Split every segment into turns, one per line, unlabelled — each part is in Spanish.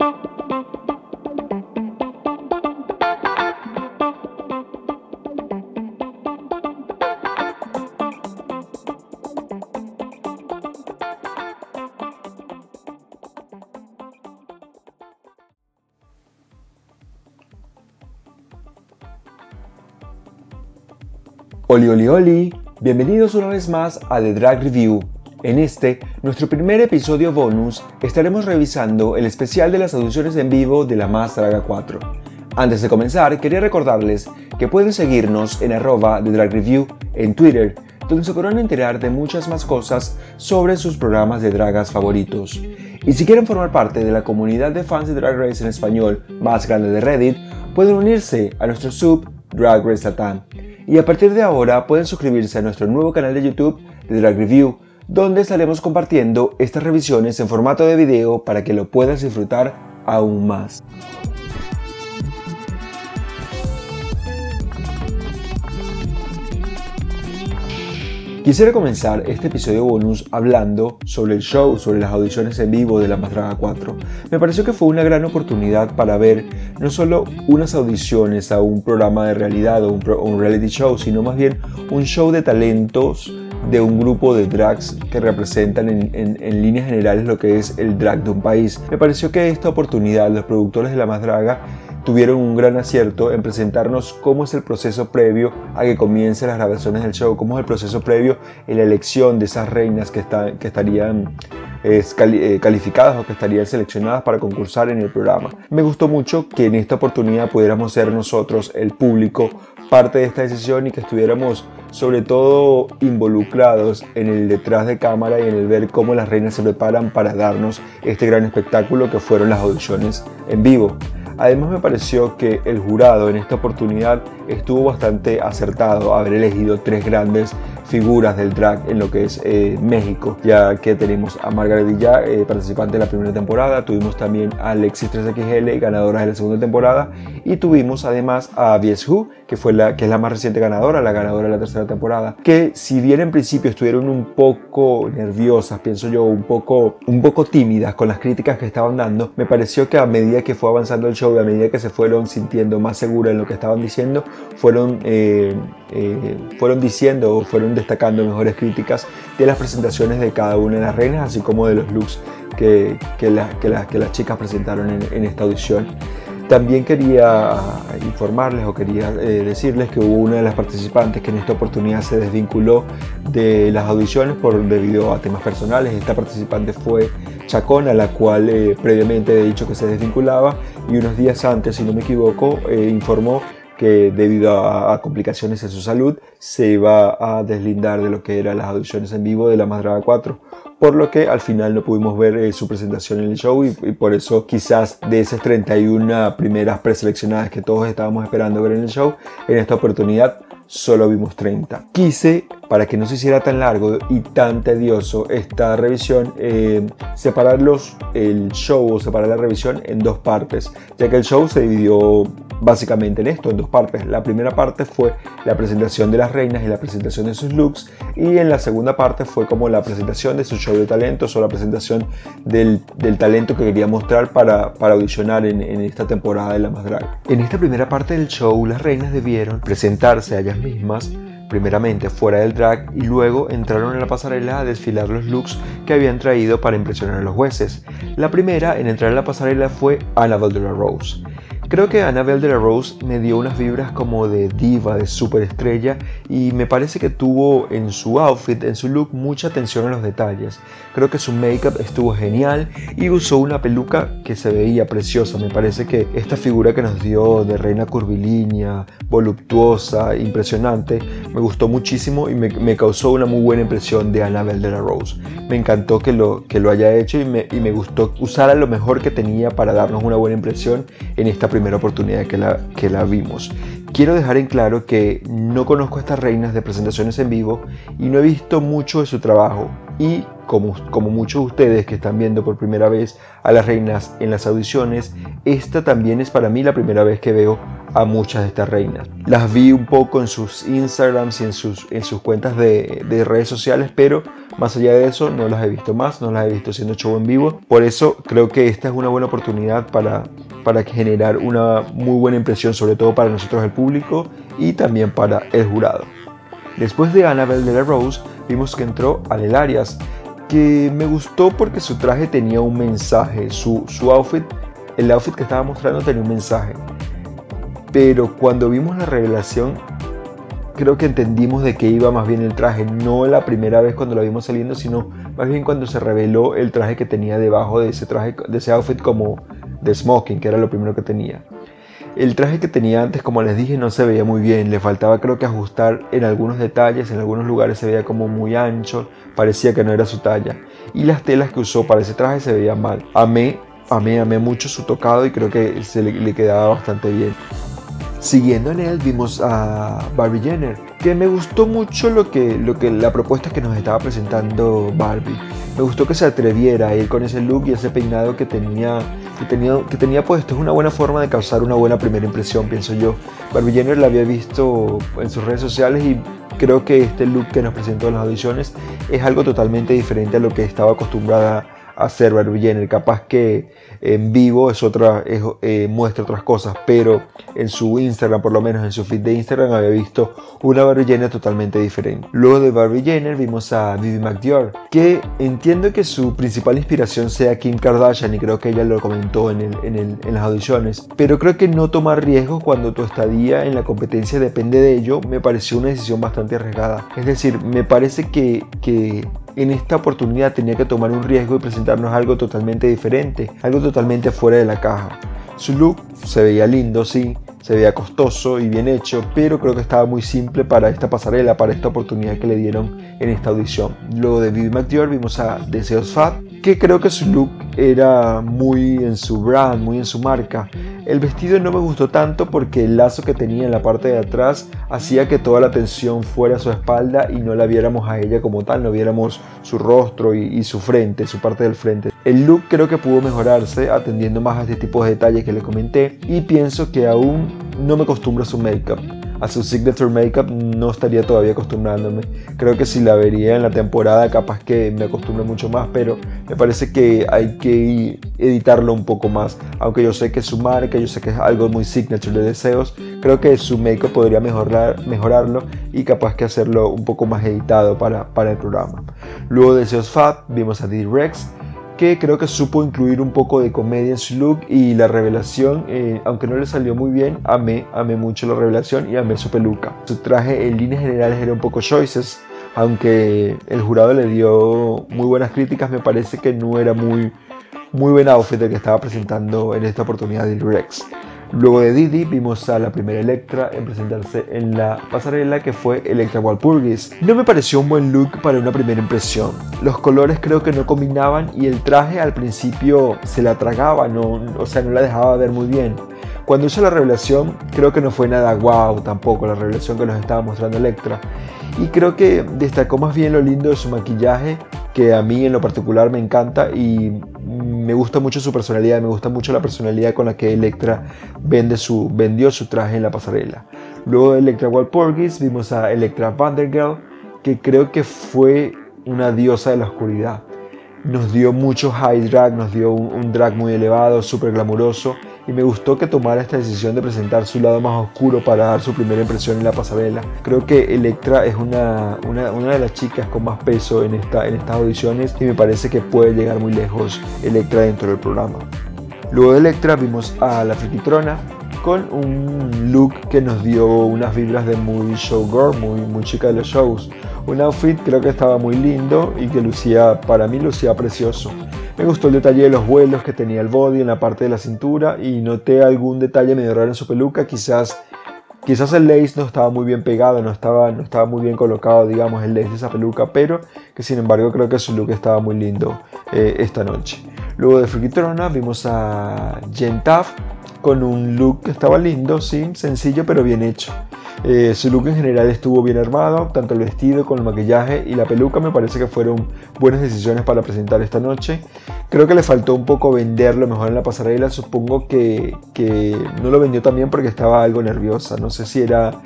Oli oli oli, bienvenidos una vez más a The Drag Review. En este, nuestro primer episodio bonus, estaremos revisando el especial de las audiciones en vivo de la Más Draga 4. Antes de comenzar, quería recordarles que pueden seguirnos en arroba The Drag Review en Twitter, donde se podrán enterar de muchas más cosas sobre sus programas de dragas favoritos. Y si quieren formar parte de la comunidad de fans de Drag Race en español más grande de Reddit, pueden unirse a nuestro sub Drag Race y a partir de ahora pueden suscribirse a nuestro nuevo canal de YouTube de Drag Review, donde estaremos compartiendo estas revisiones en formato de video para que lo puedas disfrutar aún más. Quisiera comenzar este episodio bonus hablando sobre el show, sobre las audiciones en vivo de La Madraga 4. Me pareció que fue una gran oportunidad para ver no solo unas audiciones a un programa de realidad o un, reality show, sino más bien un show de talentos de un grupo de drags que representan en, en, líneas generales lo que es el drag de un país. Me pareció que esta oportunidad los productores de La Madraga tuvieron un gran acierto en presentarnos cómo es el proceso previo a que comiencen las grabaciones del show, cómo es el proceso previo en la elección de esas reinas que, que estarían eh, calificadas o que estarían seleccionadas para concursar en el programa. Me gustó mucho que en esta oportunidad pudiéramos ser nosotros, el público, parte de esta decisión y que estuviéramos sobre todo involucrados en el detrás de cámara y en el ver cómo las reinas se preparan para darnos este gran espectáculo que fueron las audiciones en vivo. Además me pareció que el jurado en esta oportunidad estuvo bastante acertado haber elegido tres grandes figuras del drag en lo que es eh, México, ya que tenemos a Margaret Villa, eh, participante de la primera temporada, tuvimos también a Alexis 3XL, ganadora de la segunda temporada, y tuvimos además a Who, que, fue la, que es la más reciente ganadora, la ganadora de la tercera temporada, que si bien en principio estuvieron un poco nerviosas, pienso yo, un poco, un poco tímidas con las críticas que estaban dando, me pareció que a medida que fue avanzando el show, a medida que se fueron sintiendo más seguras en lo que estaban diciendo, fueron, eh, fueron diciendo o fueron destacando mejores críticas de las presentaciones de cada una de las reinas, así como de los looks que, que, que, las chicas presentaron en, esta audición. También quería informarles o quería eh, decirles que hubo una de las participantes que en esta oportunidad se desvinculó de las audiciones por debido a temas personales. Esta participante fue Chacona, la cual eh, previamente he dicho que se desvinculaba y unos días antes, si no me equivoco, eh, informó que debido a, complicaciones en su salud se iba a deslindar de lo que eran las audiciones en vivo de la Madraga 4 por lo que al final no pudimos ver eh, su presentación en el show y, por eso quizás de esas 31 primeras preseleccionadas que todos estábamos esperando ver en el show, en esta oportunidad solo vimos 30. Quise, para que no se hiciera tan largo y tan tedioso esta revisión, eh, separar el show o separar la revisión en dos partes, ya que el show se dividió básicamente en esto, en dos partes. La primera parte fue la presentación de las reinas y la presentación de sus looks, y en la segunda parte fue como la presentación de su show de talentos o la presentación del, talento que quería mostrar para, para audicionar en, en, esta temporada de La Más Drag. En esta primera parte del show, las reinas debieron presentarse a ellas mismas, primeramente fuera del drag y luego entraron en la pasarela a desfilar los looks que habían traído para impresionar a los jueces. La primera en entrar en la pasarela fue Annabelle de la Rose. Creo que Annabelle de la Rose me dio unas vibras como de diva, de superestrella y me parece que tuvo en su outfit, en su look, mucha atención a los detalles. Creo que su make-up estuvo genial y usó una peluca que se veía preciosa. Me parece que esta figura que nos dio de reina curvilínea, voluptuosa, impresionante, me gustó muchísimo y me, causó una muy buena impresión de Annabelle de la Rose. Me encantó que lo, que lo haya hecho y me, y me gustó usar a lo mejor que tenía para darnos una buena impresión en esta primera primera oportunidad que la, que la vimos. Quiero dejar en claro que no conozco a estas reinas de presentaciones en vivo y no he visto mucho de su trabajo. Y como, como muchos de ustedes que están viendo por primera vez a las reinas en las audiciones, esta también es para mí la primera vez que veo a muchas de estas reinas. Las vi un poco en sus Instagrams y en sus, en sus cuentas de, de, redes sociales, pero más allá de eso no las he visto más, no las he visto haciendo show en vivo. Por eso creo que esta es una buena oportunidad para, para generar una muy buena impresión, sobre todo para nosotros el público y también para el jurado. Después de Annabelle de la Rose, vimos que entró Alel Arias, que me gustó porque su traje tenía un mensaje, su, su outfit, el outfit que estaba mostrando tenía un mensaje. Pero cuando vimos la revelación, creo que entendimos de qué iba más bien el traje, no la primera vez cuando lo vimos saliendo, sino más bien cuando se reveló el traje que tenía debajo de ese traje, de ese outfit como de smoking, que era lo primero que tenía. El traje que tenía antes, como les dije, no se veía muy bien, le faltaba creo que ajustar en algunos detalles, en algunos lugares se veía como muy ancho, parecía que no era su talla. Y las telas que usó para ese traje se veían mal. Amé, amé, amé mucho su tocado y creo que se le, le quedaba bastante bien. Siguiendo en él vimos a Barbie Jenner, que me gustó mucho lo que, lo que la propuesta que nos estaba presentando Barbie. Me gustó que se atreviera a ir con ese look y ese peinado que tenía, que tenía, que tenía puesto. Es una buena forma de causar una buena primera impresión, pienso yo. Barbie Jenner la había visto en sus redes sociales y creo que este look que nos presentó en las audiciones es algo totalmente diferente a lo que estaba acostumbrada hacer Barbie Jenner. Capaz que en vivo es otra, eh, muestra otras cosas, pero en su Instagram, por lo menos en su feed de Instagram, había visto una Barbie Jenner totalmente diferente. Luego de Barbie Jenner vimos a Vivi McDior, que entiendo que su principal inspiración sea Kim Kardashian y creo que ella lo comentó en, en las audiciones, pero creo que no tomar riesgos cuando tu estadía en la competencia depende de ello me pareció una decisión bastante arriesgada. Es decir, me parece que, que en esta oportunidad tenía que tomar un riesgo y presentarnos algo totalmente diferente, algo totalmente fuera de la caja. Su look se veía lindo, sí, se veía costoso y bien hecho, pero creo que estaba muy simple para esta pasarela, para esta oportunidad que le dieron en esta audición. Luego de Vivi McDior vimos a Deseos Fat, que creo que su look era muy en su brand, muy en su marca. El vestido no me gustó tanto porque el lazo que tenía en la parte de atrás hacía que toda la atención fuera a su espalda y no la viéramos a ella como tal, no viéramos su rostro y, y su frente, su parte del frente. El look creo que pudo mejorarse atendiendo más a este tipo de detalles que le comenté y pienso que aún no me acostumbro a su make-up a su signature makeup no estaría todavía acostumbrándome. Creo que si la vería en la temporada capaz que me acostumbre mucho más, pero me parece que hay que editarlo un poco más. Aunque yo sé que es su marca, yo sé que es algo muy signature de deseos, creo que su makeup podría mejorar, mejorarlo y capaz que hacerlo un poco más editado para, para el programa. Luego de Deseos Fat vimos a D-Rex creo que supo incluir un poco de comedia en su look y la revelación, eh, aunque no le salió muy bien, amé, amé mucho la revelación y amé su peluca. Su traje en líneas generales era un poco choices, aunque el jurado le dio muy buenas críticas, me parece que no era muy, muy buen outfit el que estaba presentando en esta oportunidad de Rex. Luego de Didi vimos a la primera Electra en presentarse en la pasarela que fue Electra Walpurgis. No me pareció un buen look para una primera impresión. Los colores creo que no combinaban y el traje al principio se la tragaba, no, o sea, no la dejaba ver muy bien. Cuando hizo la revelación creo que no fue nada wow tampoco la revelación que nos estaba mostrando Electra. Y creo que destacó más bien lo lindo de su maquillaje, que a mí en lo particular me encanta y me gusta mucho su personalidad, me gusta mucho la personalidad con la que Electra vendió su traje en la pasarela. Luego de Electra Walpurgis vimos a Electra Vandergirl, que creo que fue una diosa de la oscuridad. Nos dio mucho high drag, nos dio un, drag muy elevado, súper glamuroso y me gustó que tomara esta decisión de presentar su lado más oscuro para dar su primera impresión en la pasarela. Creo que Electra es una, una, de las chicas con más peso en, esta, en estas audiciones y me parece que puede llegar muy lejos Electra dentro del programa. Luego de Electra vimos a la Frikitrona con un look que nos dio unas vibras de muy showgirl, muy, muy chica de los shows. Un outfit creo que estaba muy lindo y que lucía, para mí lucía precioso. Me gustó el detalle de los vuelos que tenía el body en la parte de la cintura y noté algún detalle medio raro en su peluca, quizás Quizás el lace no estaba muy bien pegado, no estaba, no estaba muy bien colocado, digamos, el lace de esa peluca, pero que sin embargo creo que su look estaba muy lindo eh, esta noche. Luego de Frikitrona vimos a Jen Taff, con un look que estaba lindo, sí, sencillo pero bien hecho. Eh, su look en general estuvo bien armado, tanto el vestido con el maquillaje y la peluca me parece que fueron buenas decisiones para presentar esta noche. Creo que le faltó un poco venderlo mejor en la pasarela, supongo que, que no lo vendió también porque estaba algo nerviosa, no sé si era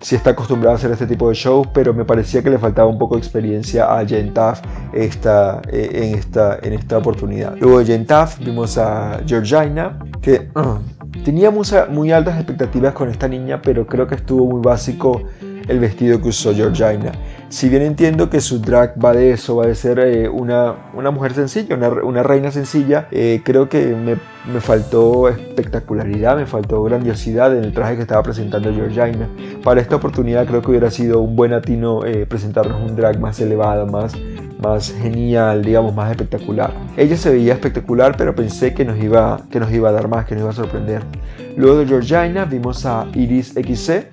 si está acostumbrada a hacer este tipo de shows, pero me parecía que le faltaba un poco de experiencia a Jen Taff esta, eh, en, esta, en esta oportunidad. Luego de Jen vimos a Georgina, que tenía muy altas expectativas con esta niña, pero creo que estuvo muy básico el vestido que usó Georgina. Si bien entiendo que su drag va de eso, va de ser eh, una, una, mujer sencilla, una, una reina sencilla, eh, creo que me, me, faltó espectacularidad, me faltó grandiosidad en el traje que estaba presentando Georgina. Para esta oportunidad creo que hubiera sido un buen atino eh, presentarnos un drag más elevado, más, más genial, digamos, más espectacular. Ella se veía espectacular, pero pensé que nos iba, que nos iba a dar más, que nos iba a sorprender. Luego de Georgina vimos a Iris XC,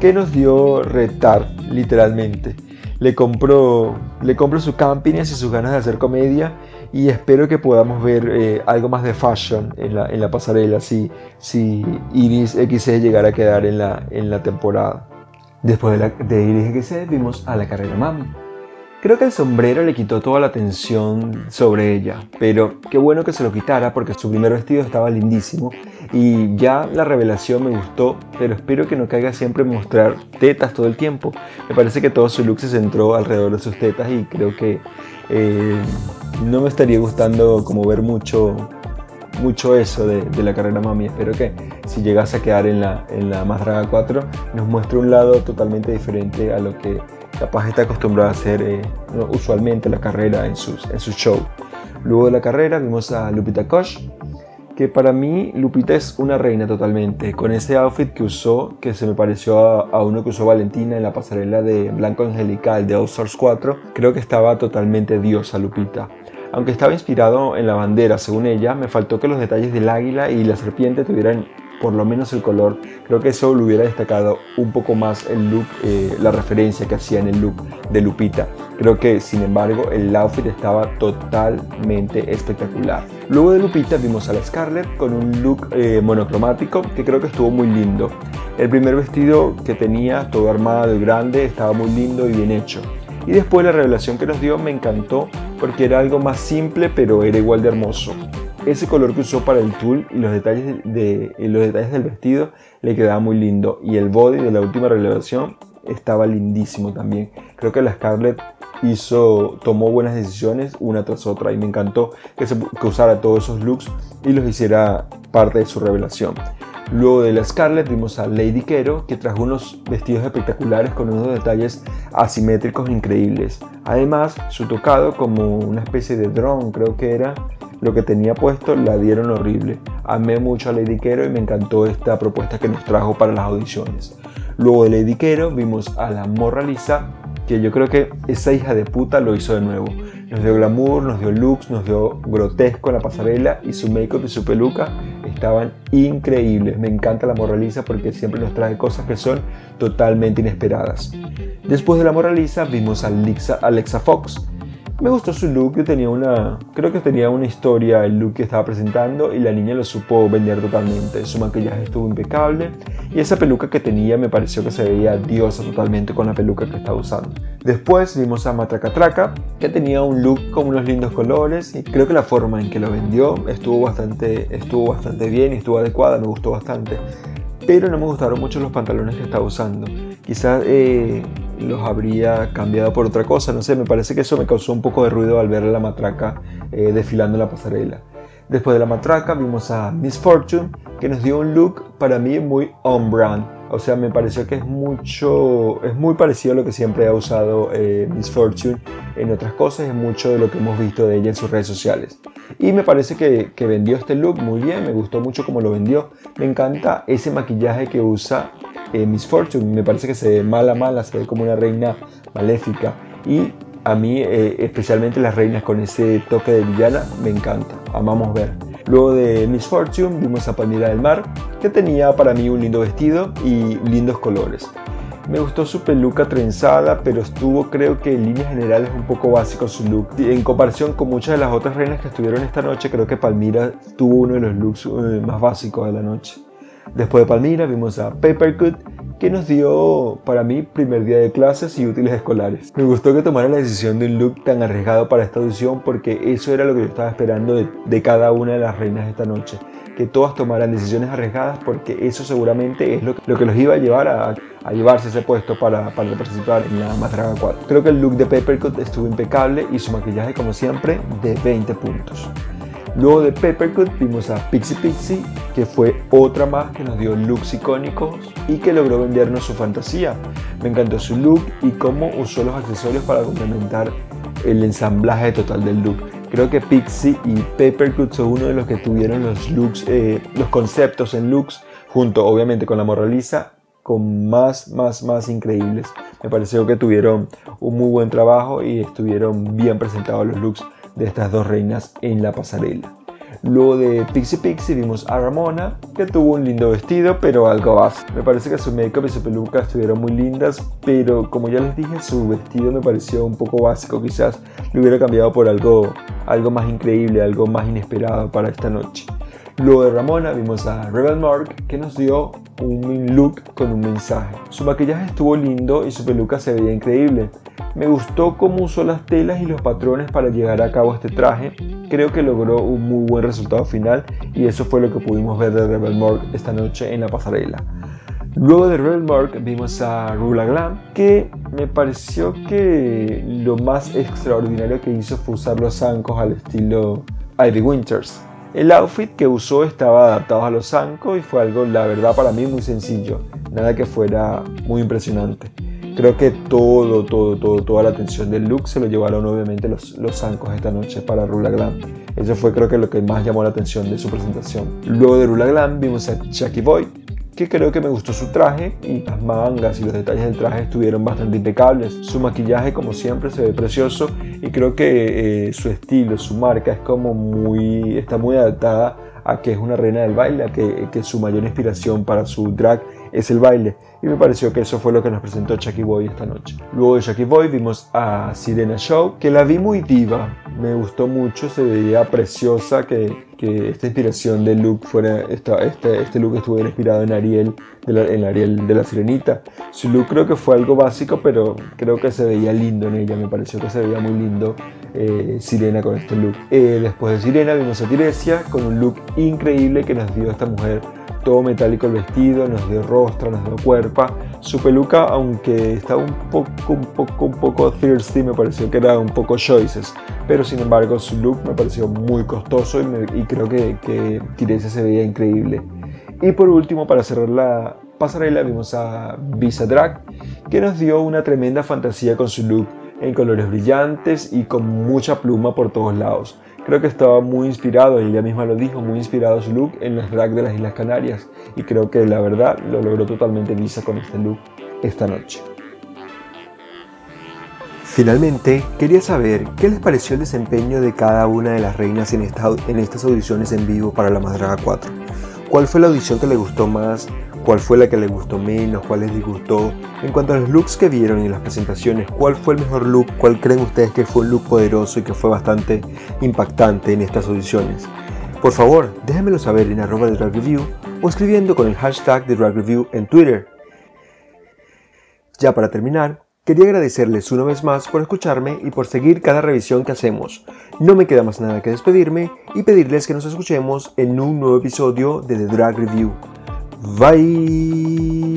que nos dio retar, literalmente. Le compro, le compro su campiness y sus ganas de hacer comedia y espero que podamos ver eh, algo más de fashion en la, en la pasarela si, si Iris XC llegara a quedar en la, en la temporada. Después de, de Iris XC vimos a la carrera Mami Creo que el sombrero le quitó toda la atención sobre ella, pero qué bueno que se lo quitara porque su primer vestido estaba lindísimo y ya la revelación me gustó, pero espero que no caiga siempre en mostrar tetas todo el tiempo. Me parece que todo su look se centró alrededor de sus tetas y creo que eh, no me estaría gustando como ver mucho mucho eso de, la carrera mami. Espero que si llegase a quedar en la, en la Más Draga 4 nos muestre un lado totalmente diferente a lo que capaz está acostumbrado a hacer eh, usualmente la carrera en sus, en sus shows. Luego de la carrera vimos a Lupita Koch, que para mí Lupita es una reina totalmente, con ese outfit que usó, que se me pareció a, uno que usó Valentina en la pasarela de Blanco Angelical de Stars 4, creo que estaba totalmente diosa Lupita. Aunque estaba inspirado en la bandera, según ella, me faltó que los detalles del águila y la serpiente tuvieran por lo menos el color, creo que eso lo hubiera destacado un poco más el look, eh, la referencia que hacía en el look de Lupita. Creo que, sin embargo, el outfit estaba totalmente espectacular. Luego de Lupita vimos a la Scarlett con un look eh, monocromático que creo que estuvo muy lindo. El primer vestido que tenía, todo armado y grande, estaba muy lindo y bien hecho. Y después la revelación que nos dio me encantó porque era algo más simple pero era igual de hermoso. Ese color que usó para el tul y los detalles, de, los detalles del vestido le quedaba muy lindo. Y el body de la última revelación estaba lindísimo también. Creo que la Scarlett hizo, tomó buenas decisiones una tras otra y me encantó que, se, que usara todos esos looks y los hiciera parte de su revelación. Luego de la Scarlett vimos a Lady Kero que trajo unos vestidos espectaculares con unos detalles asimétricos increíbles. Además, su tocado como una especie de drone creo que era, lo que tenía puesto la dieron horrible. Amé mucho a Lady Kero y me encantó esta propuesta que nos trajo para las audiciones. Luego de Lady Kero vimos a la Morra Lisa, que yo creo que esa hija de puta lo hizo de nuevo. Nos dio glamour, nos dio looks, nos dio grotesco en la pasarela y su make-up y su peluca estaban increíbles. Me encanta la Morra Lisa porque siempre nos trae cosas que son totalmente inesperadas. Después de la Morra Lisa vimos a Alexa Fox, me gustó su look, tenía una, creo que tenía una historia el look que estaba presentando y la niña lo supo vender totalmente. Su maquillaje estuvo impecable y esa peluca que tenía me pareció que se veía diosa totalmente con la peluca que estaba usando. Después vimos a Matracatraca que tenía un look con unos lindos colores y creo que la forma en que lo vendió estuvo bastante, estuvo bastante bien y estuvo adecuada, me gustó bastante pero no me gustaron mucho los pantalones que estaba usando. Quizás eh, los habría cambiado por otra cosa, no sé, me parece que eso me causó un poco de ruido al ver a la matraca eh, desfilando en la pasarela. Después de la matraca vimos a Miss Fortune, que nos dio un look para mí muy on-brand. O sea, me pareció que es mucho, es muy parecido a lo que siempre ha usado eh, Miss Fortune en otras cosas, es mucho de lo que hemos visto de ella en sus redes sociales. Y me parece que, que vendió este look muy bien, me gustó mucho cómo lo vendió. Me encanta ese maquillaje que usa eh, Miss Fortune, me parece que se ve mala mala, se ve como una reina maléfica. Y a mí, eh, especialmente las reinas con ese toque de villana, me encanta, amamos ver. Luego de Miss Fortune vimos a Panira del Mar, que tenía para mí un lindo vestido y lindos colores. Me gustó su peluca trenzada, pero estuvo creo que en líneas generales un poco básico su look. En comparación con muchas de las otras reinas que estuvieron esta noche, creo que Palmira tuvo uno de los looks eh, más básicos de la noche. Después de Palmira vimos a Papercut, que nos dio para mí primer día de clases y útiles escolares. Me gustó que tomara la decisión de un look tan arriesgado para esta audición porque eso era lo que yo estaba esperando de, cada una de las reinas de esta noche. Que todas tomaran decisiones arriesgadas porque eso seguramente es lo, que los iba a llevar a, llevarse ese puesto para, para participar en la Matraga 4. Creo que el look de Papercut estuvo impecable y su maquillaje como siempre de 20 puntos. Luego de Peppercut vimos a Pixie Pixie, que fue otra más que nos dio looks icónicos y que logró vendernos su fantasía. Me encantó su look y cómo usó los accesorios para complementar el ensamblaje total del look. Creo que Pixie y Peppercut son uno de los que tuvieron los looks, eh, los conceptos en looks, junto obviamente con la moraliza, con más, más, más increíbles. Me pareció que tuvieron un muy buen trabajo y estuvieron bien presentados los looks de estas dos reinas en la pasarela. Luego de Pixie Pixie vimos a Ramona, que tuvo un lindo vestido, pero algo básico. Me parece que su make-up y su peluca estuvieron muy lindas, pero como ya les dije, su vestido me pareció un poco básico. Quizás lo hubiera cambiado por algo, algo más increíble, algo más inesperado para esta noche. Luego de Ramona vimos a Rebel Mark que nos dio un look con un mensaje. Su maquillaje estuvo lindo y su peluca se veía increíble. Me gustó cómo usó las telas y los patrones para llegar a cabo este traje. Creo que logró un muy buen resultado final y eso fue lo que pudimos ver de Rebel Mark esta noche en la pasarela. Luego de Rebel Mark vimos a Rula Glam, que me pareció que lo más extraordinario que hizo fue usar los zancos al estilo Ivy Winters. El outfit que usó estaba adaptado a los zancos y fue algo, la verdad, para mí muy sencillo. Nada que fuera muy impresionante. Creo que todo, todo, todo, toda la atención del look se lo llevaron obviamente los, los zancos esta noche para Rula Glam. Eso fue creo que lo que más llamó la atención de su presentación. Luego de Rula Glam vimos a Jackie Boy, que creo que me gustó su traje y las mangas y los detalles del traje estuvieron bastante impecables. Su maquillaje como siempre se ve precioso y creo que eh, su estilo, su marca es como muy, está muy adaptada a que es una reina del baile, a que, que su mayor inspiración para su drag es el baile. Y me pareció que eso fue lo que nos presentó Chucky Boy esta noche. Luego de Chucky Boy vimos a Sirena Show, que la vi muy diva. Me gustó mucho, se veía preciosa, que, que esta inspiración de look fuera, esta, este, este look estuvo inspirado en Ariel, de la, en Ariel de la Sirenita. Su look creo que fue algo básico, pero creo que se veía lindo en ella. Me pareció que se veía muy lindo eh, Sirena con este look. Eh, después de Sirena vimos a Tiresia con un look increíble que nos dio esta mujer todo metálico el vestido, nos dio rostro, nos dio cuerpo. Su peluca, aunque estaba un poco, un poco, un poco thirsty, me pareció que era un poco choices. Pero sin embargo, su look me pareció muy costoso y, creo que, que Tiresa se veía increíble. Y por último, para cerrar la pasarela, vimos a Visa Drag, que nos dio una tremenda fantasía con su look en colores brillantes y con mucha pluma por todos lados. Creo que estaba muy inspirado, ella misma lo dijo, muy inspirado su look en los drag de las Islas Canarias. Y creo que la verdad lo logró totalmente Lisa con este look esta noche. Finalmente, quería saber qué les pareció el desempeño de cada una de las reinas en, estas audiciones en vivo para la Madraga 4. ¿Cuál fue la audición que les gustó más? cuál fue la que les gustó menos, cuál les disgustó. En cuanto a los looks que vieron en las presentaciones, cuál fue el mejor look, cuál creen ustedes que fue un look poderoso y que fue bastante impactante en estas audiciones. Por favor, déjenmelo saber en arroba de Drag Review o escribiendo con el hashtag de Drag Review en Twitter. Ya para terminar, quería agradecerles una vez más por escucharme y por seguir cada revisión que hacemos. No me queda más nada que despedirme y pedirles que nos escuchemos en un nuevo episodio de The Drag Review. Vai!